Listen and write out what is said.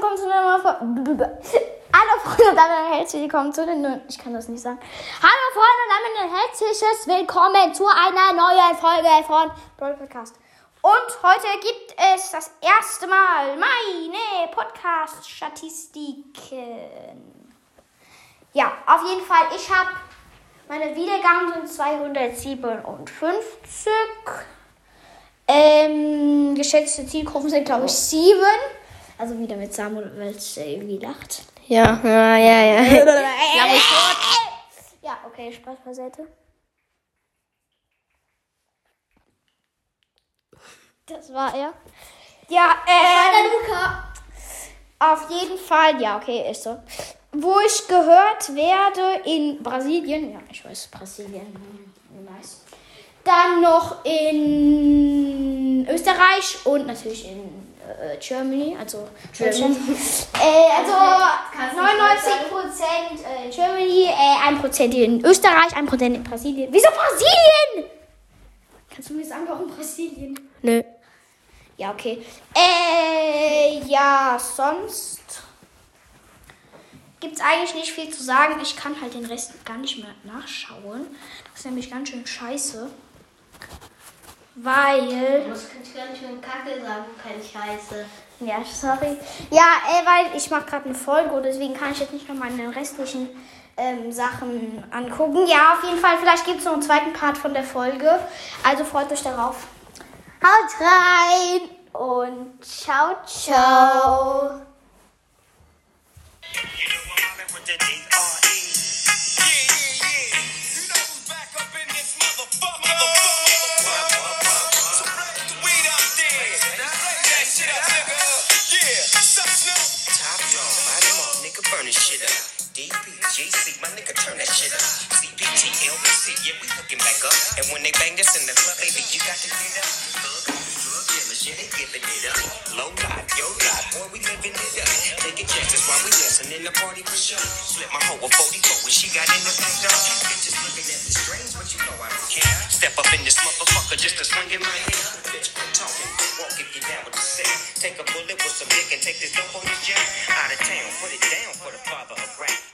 willkommen zu einer neuen. Hallo Freunde und damit herzlich willkommen zu den. Ich kann das nicht sagen. Hallo Freunde und damit ein herzliches Willkommen zu einer neuen Folge von Brawl Podcast. Und heute gibt es das erste Mal meine Podcast-Statistiken. Ja, auf jeden Fall, ich habe meine Wiedergaben sind 257. Ähm, geschätzte Zielgruppen sind, glaube ich, sieben. Also wieder mit Samuel, weil es irgendwie lacht. Ja, ja, ja, ja. Ja, okay, Spaß beiseite. Das war er. Ja, äh. Luca. Auf jeden Fall, ja, okay, ist so. Wo ich gehört werde in Brasilien, ja, ich weiß, Brasilien, hm, nice. Dann noch in Österreich und natürlich in äh, Germany, also Deutschland. äh, also 99% äh, in Germany, äh, 1% in Österreich, 1% in Brasilien. Wieso Brasilien? Kannst du mir sagen, warum Brasilien? Nö. Ja, okay. Äh, ja, sonst gibt es eigentlich nicht viel zu sagen. Ich kann halt den Rest gar nicht mehr nachschauen. Das ist nämlich ganz schön scheiße. Weil. Das kann ich gar nicht mit Kacke sagen, keine Scheiße. Ja, sorry. Ja, äh, weil ich mache gerade eine Folge und deswegen kann ich jetzt nicht noch meine restlichen ähm, Sachen angucken. Ja, auf jeden Fall, vielleicht gibt es noch einen zweiten Part von der Folge. Also freut euch darauf. Haut rein und ciao, ciao. DPGC, my nigga, burn shit up. D.P.J.C. my nigga turn that shit up. CPT, LBC, yeah, we hooking back up. And when they bang this in the club, baby, you got to get up. Thug, drug dealers, yeah, they giving it up. Low life, yo life, boy, we living it up. Taking chances while we dancing in the party for sure. Slip my hoe a 44 when she got in the back door. Bitches looking at me strange, but you know I don't care. Step up in this motherfucker just to swing in my hair. Bitch, quit talking, Take a bullet with some dick and take this dope on this jet. Out of town, put it down for the father of rap.